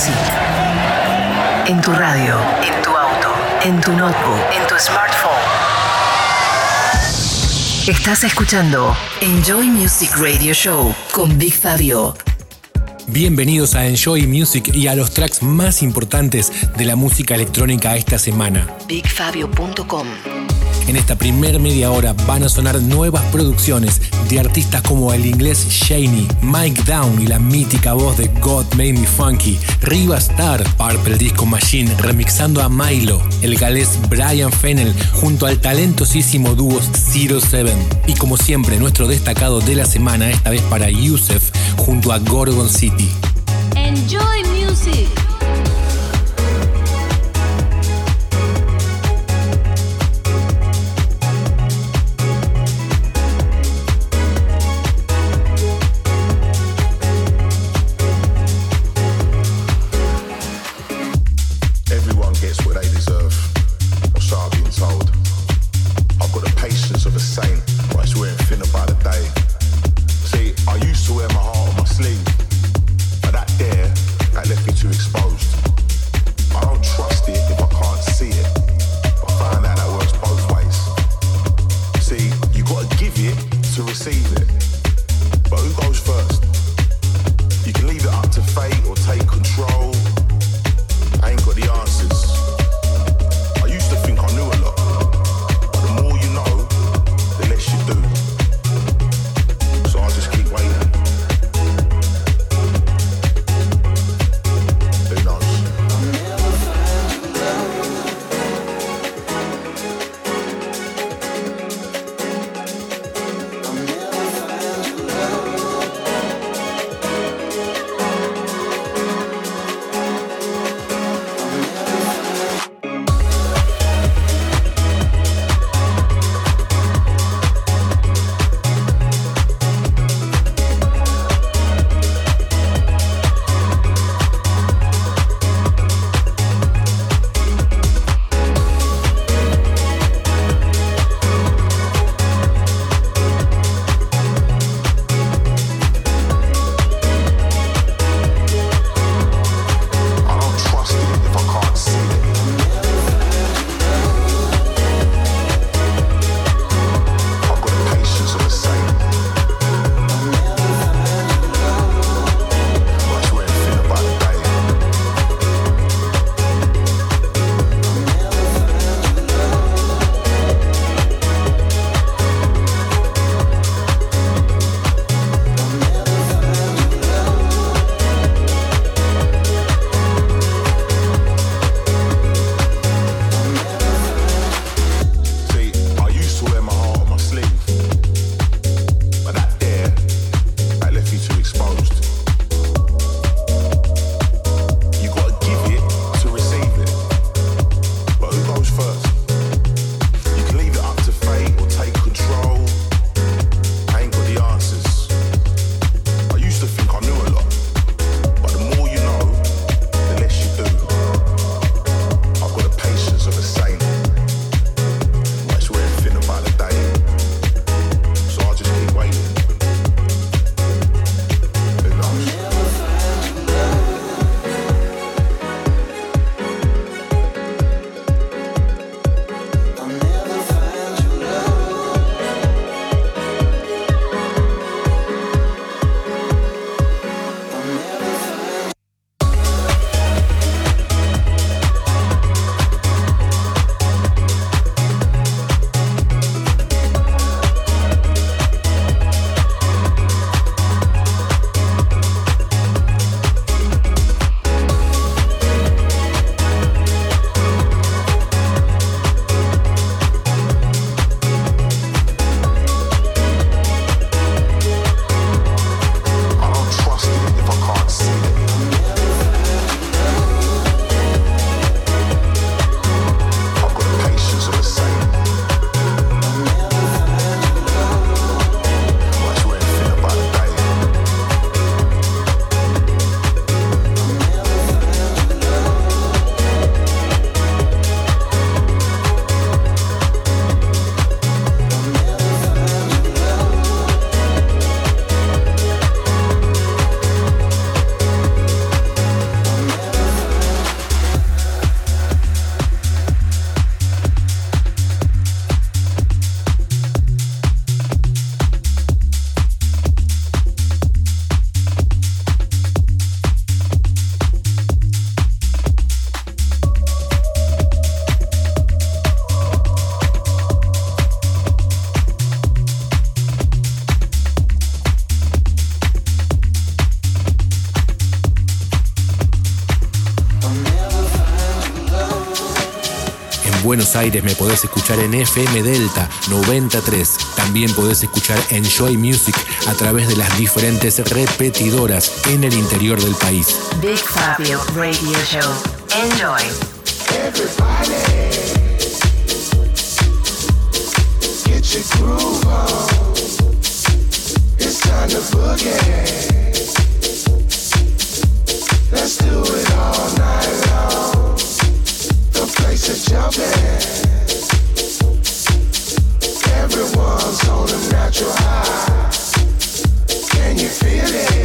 Music. En tu radio, en tu auto, en tu notebook, en tu smartphone. Estás escuchando Enjoy Music Radio Show con Big Fabio. Bienvenidos a Enjoy Music y a los tracks más importantes de la música electrónica esta semana. BigFabio.com En esta primer media hora van a sonar nuevas producciones de artistas como el inglés Shaney, Mike Down y la mítica voz de God Made Me Funky, Riva Star, Purple Disco Machine remixando a Milo, el galés Brian Fennell junto al talentosísimo dúo Zero Seven y como siempre nuestro destacado de la semana esta vez para Yusef junto a Gorgon City. Enjoy music. Buenos Aires me podés escuchar en FM Delta 93. También podés escuchar Enjoy Music a través de las diferentes repetidoras en el interior del país. Big Fabio Radio Show. Enjoy. Everybody, get your groove on. It's time to boogie. Let's do it all night. just jumping. Everyone's on a natural high. Can you feel it?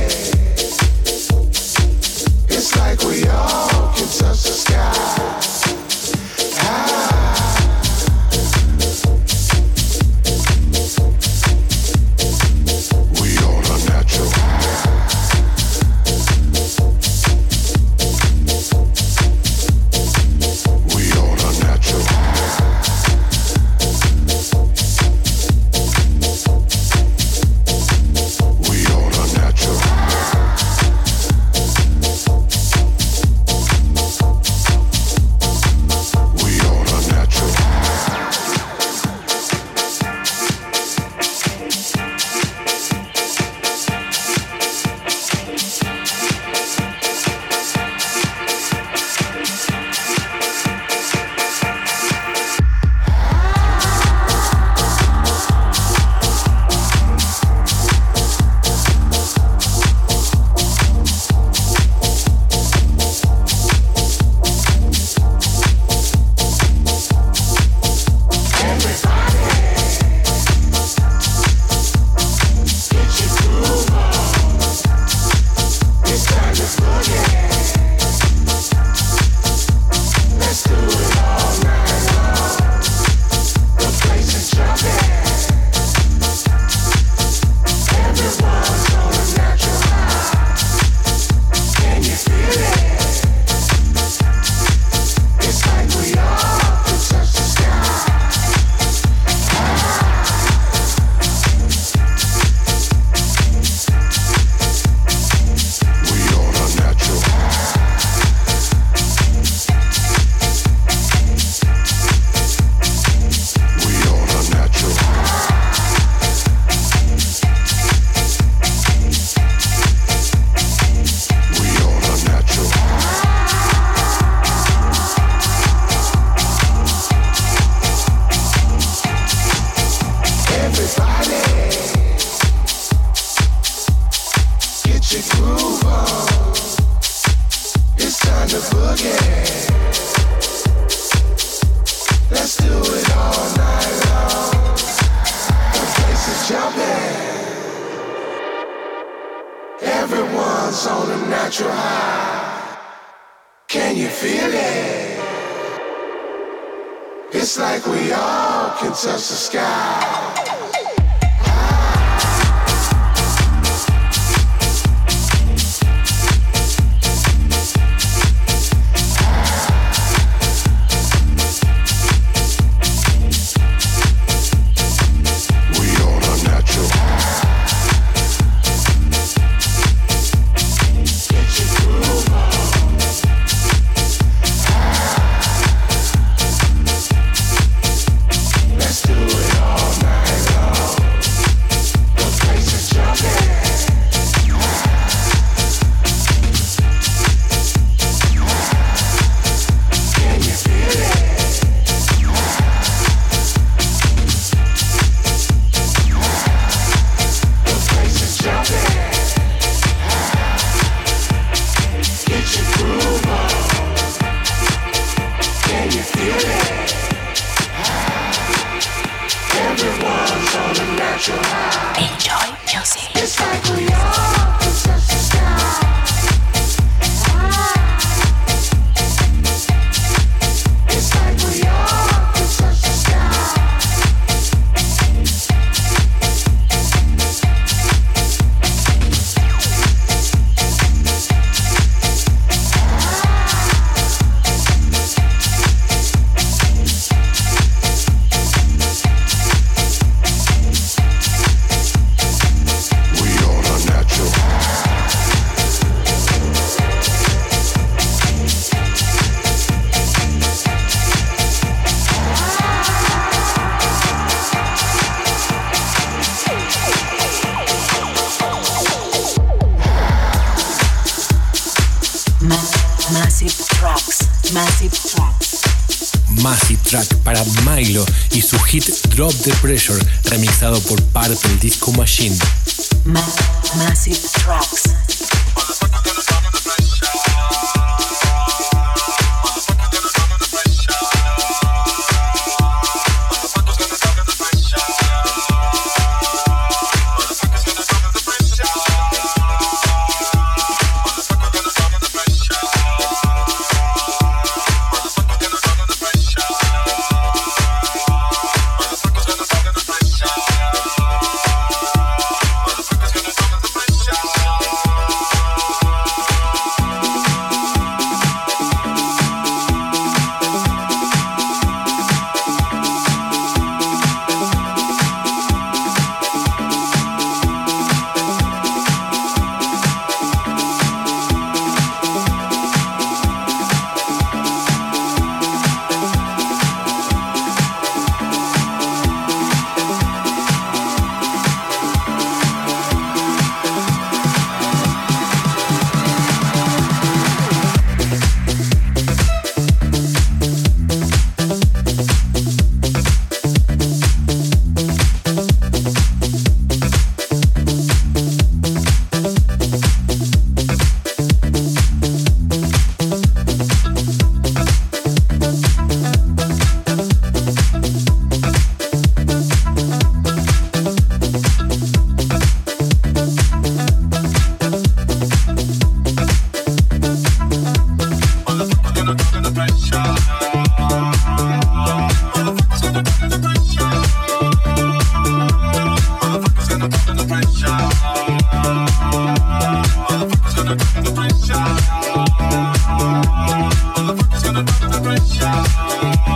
Drop the Pressure, remixado por Purple Disco Machine. pressure.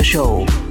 Radio Show.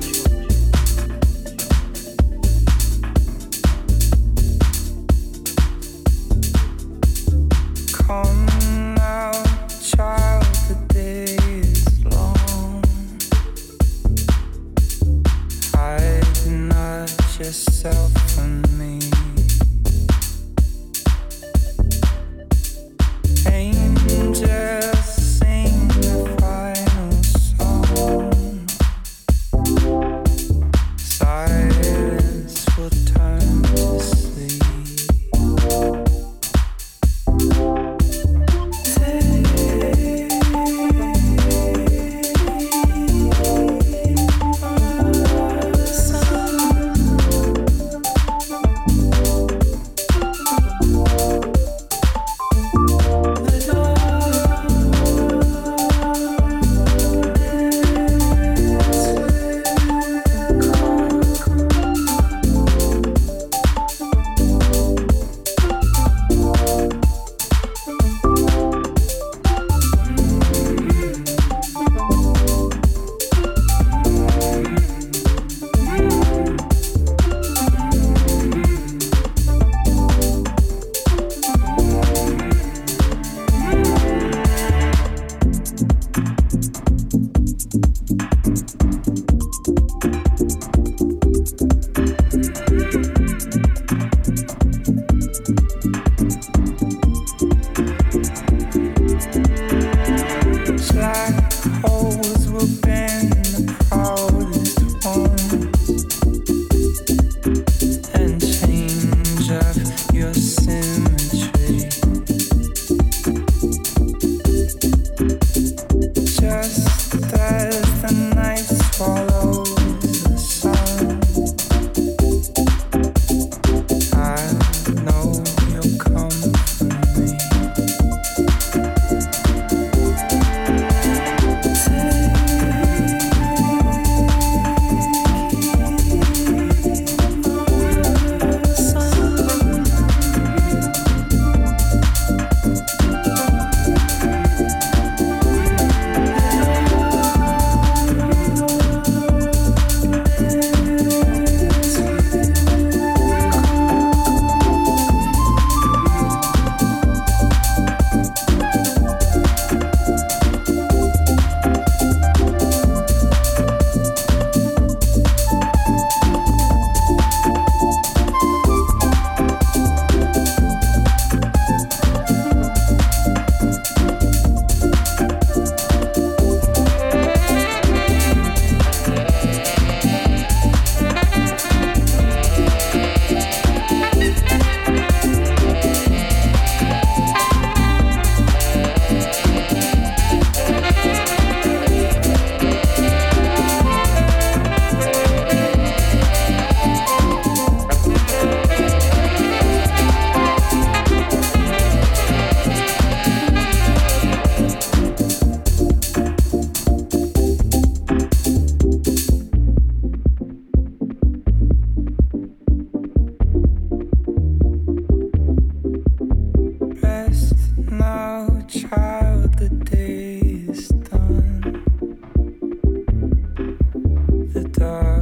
the dark.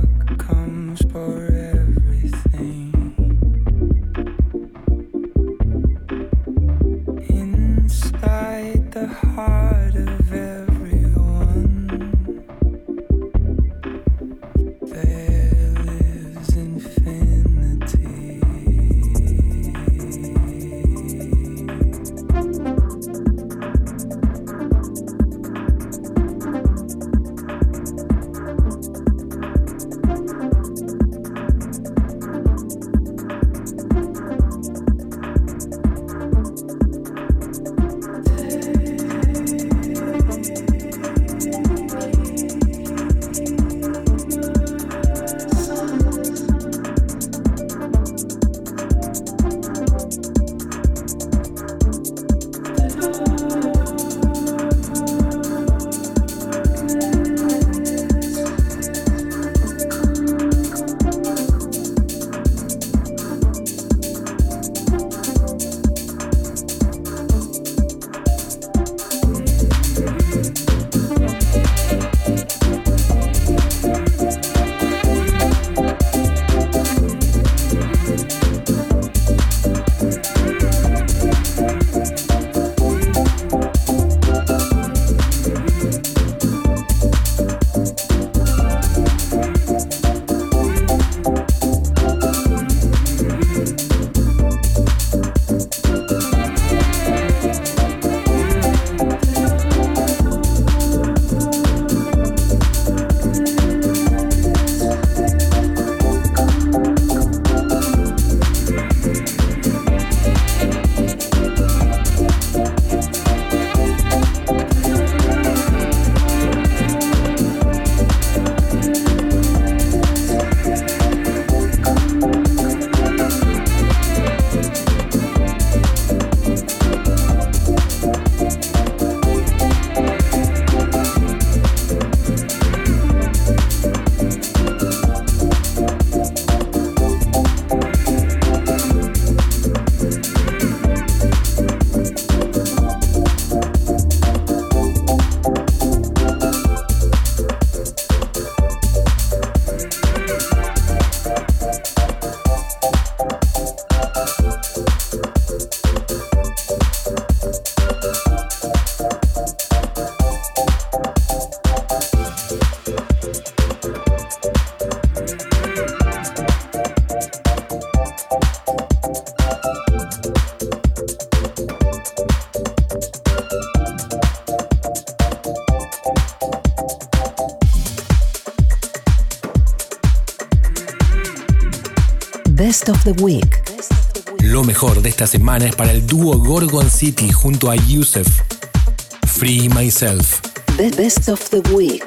Best of the Week. Lo mejor de esta semana es para el dúo Gorgon City junto a Yusef. Free Myself. Best of the Week.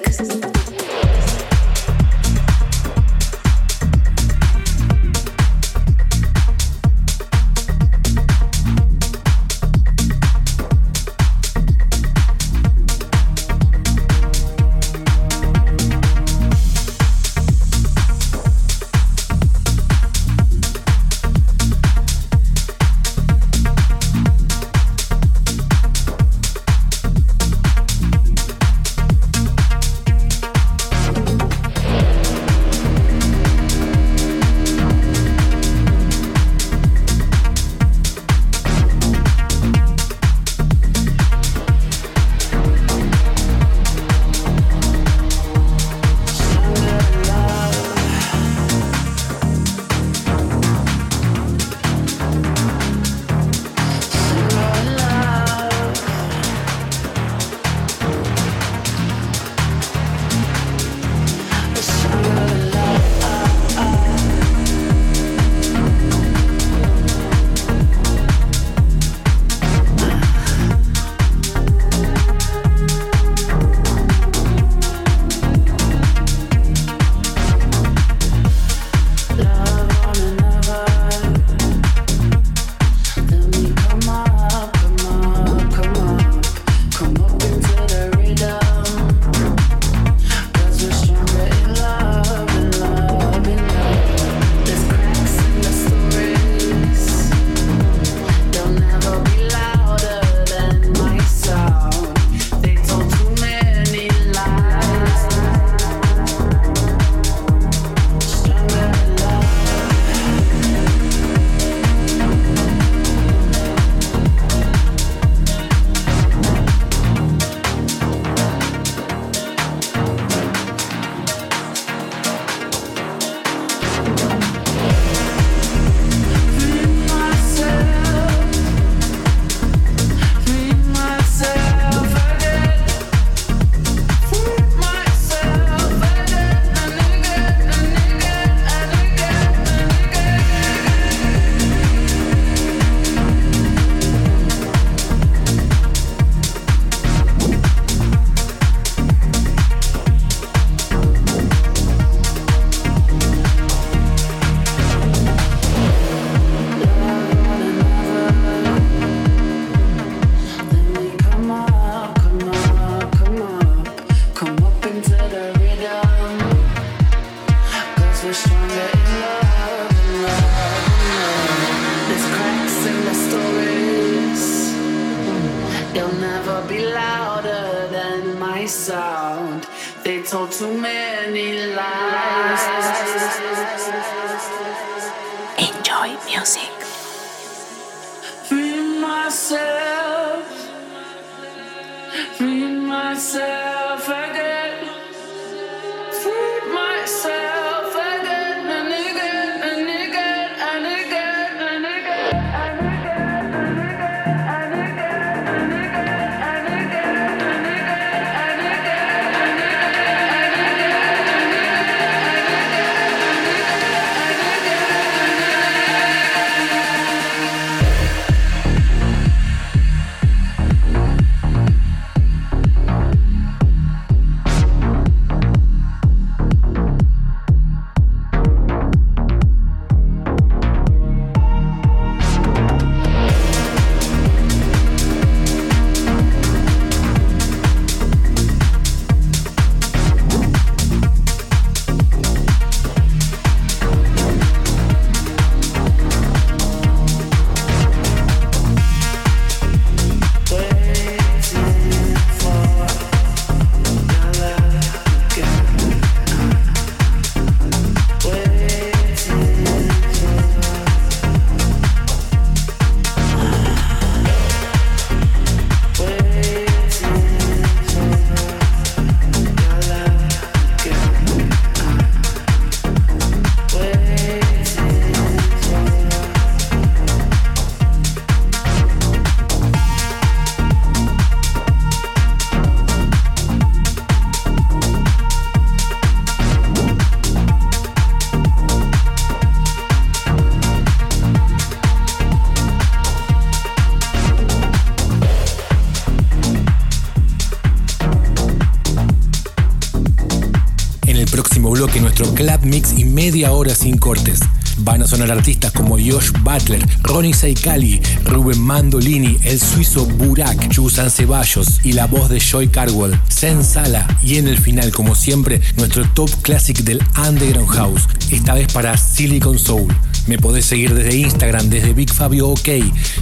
Media hora sin cortes. Van a sonar artistas como Josh Butler, Ronnie Saikali, Ruben Mandolini, el suizo Burak, Chusan Ceballos y la voz de Joy Carwell, Sen Sala y en el final, como siempre, nuestro top classic del Underground House, esta vez para Silicon Soul. Me podés seguir desde Instagram, desde Big Fabio OK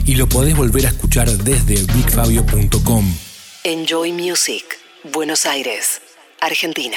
y lo podés volver a escuchar desde bigfabio.com. Enjoy Music, Buenos Aires, Argentina.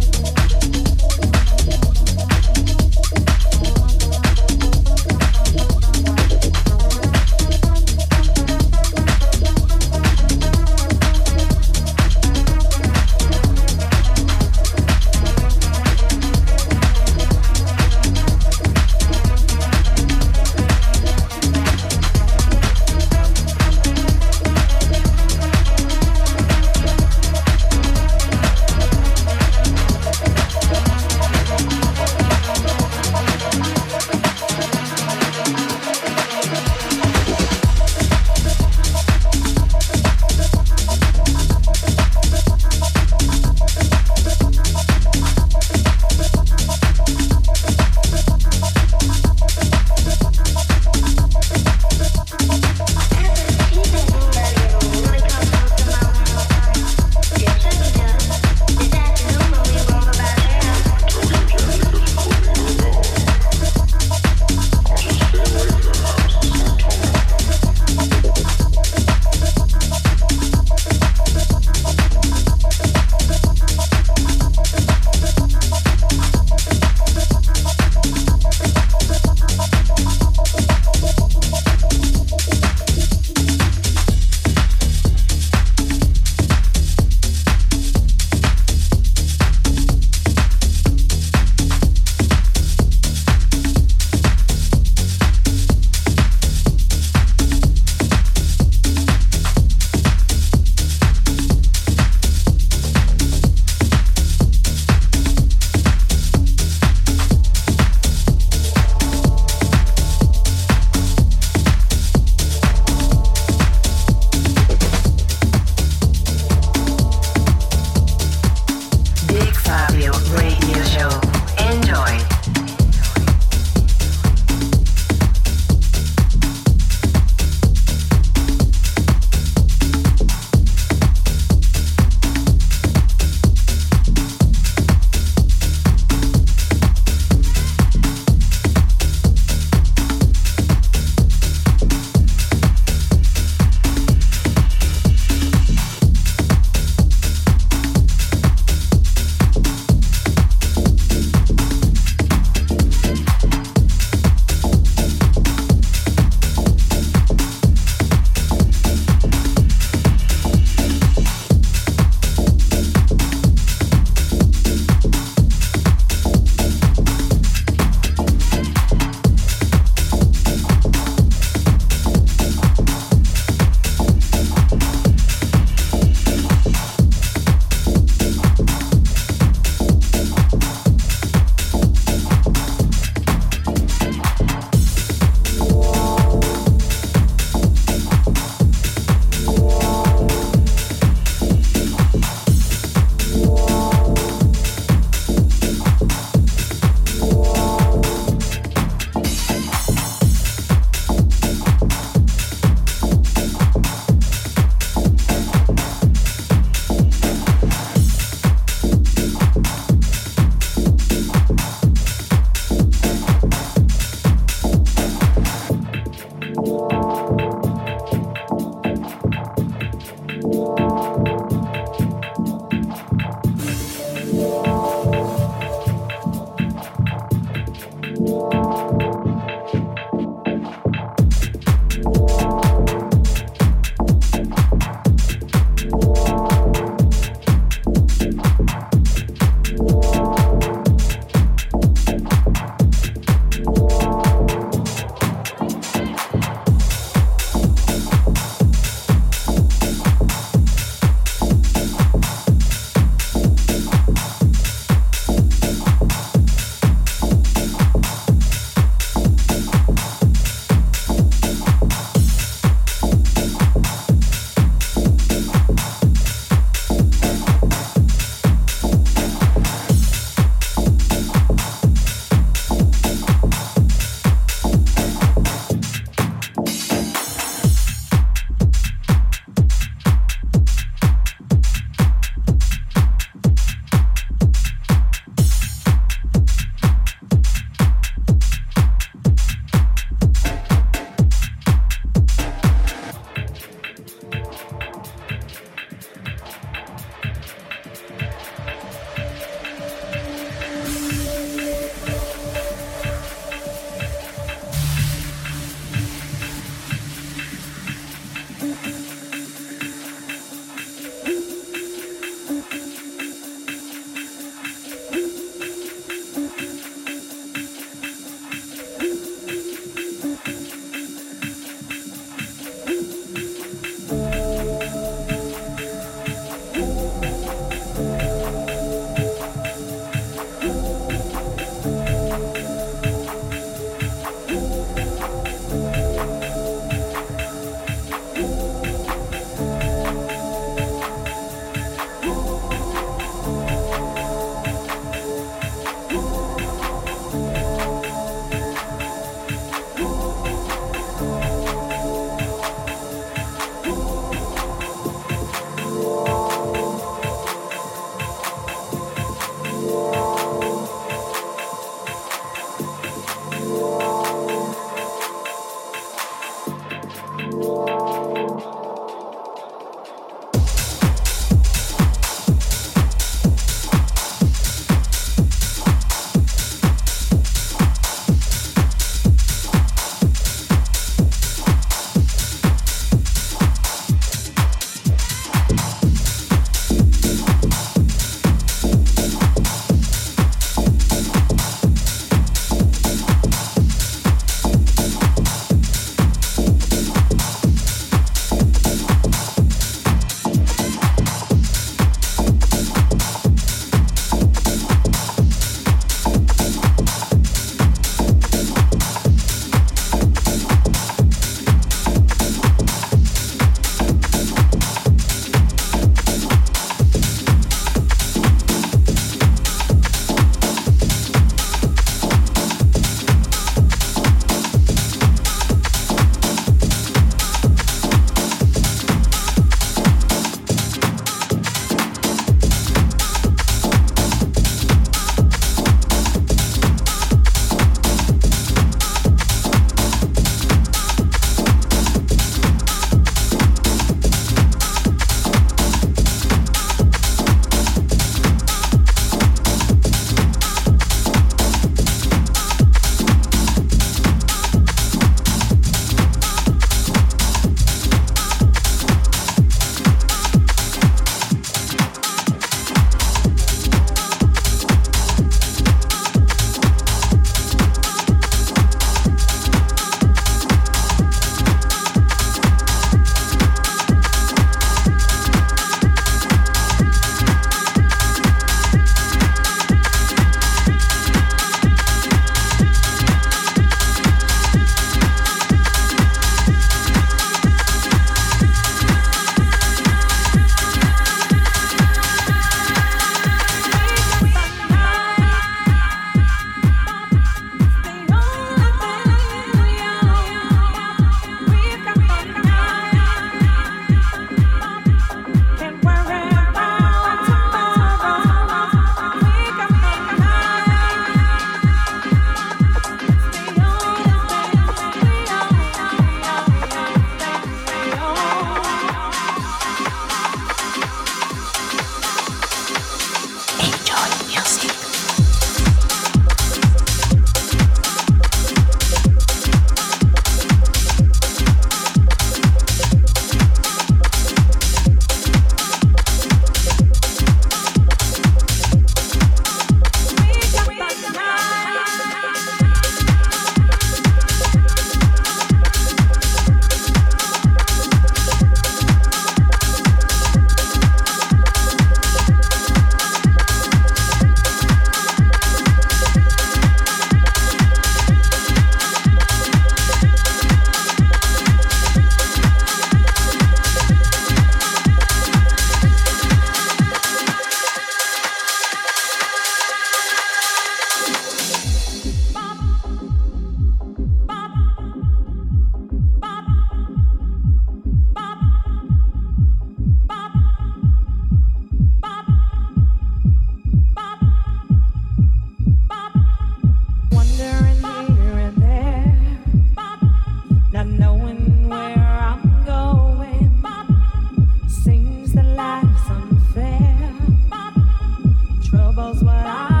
knows what I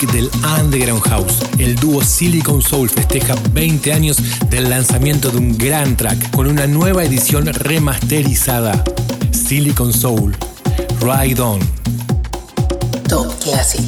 del Underground House. El dúo Silicon Soul festeja 20 años del lanzamiento de un gran track con una nueva edición remasterizada. Silicon Soul, Ride On. Top Classic.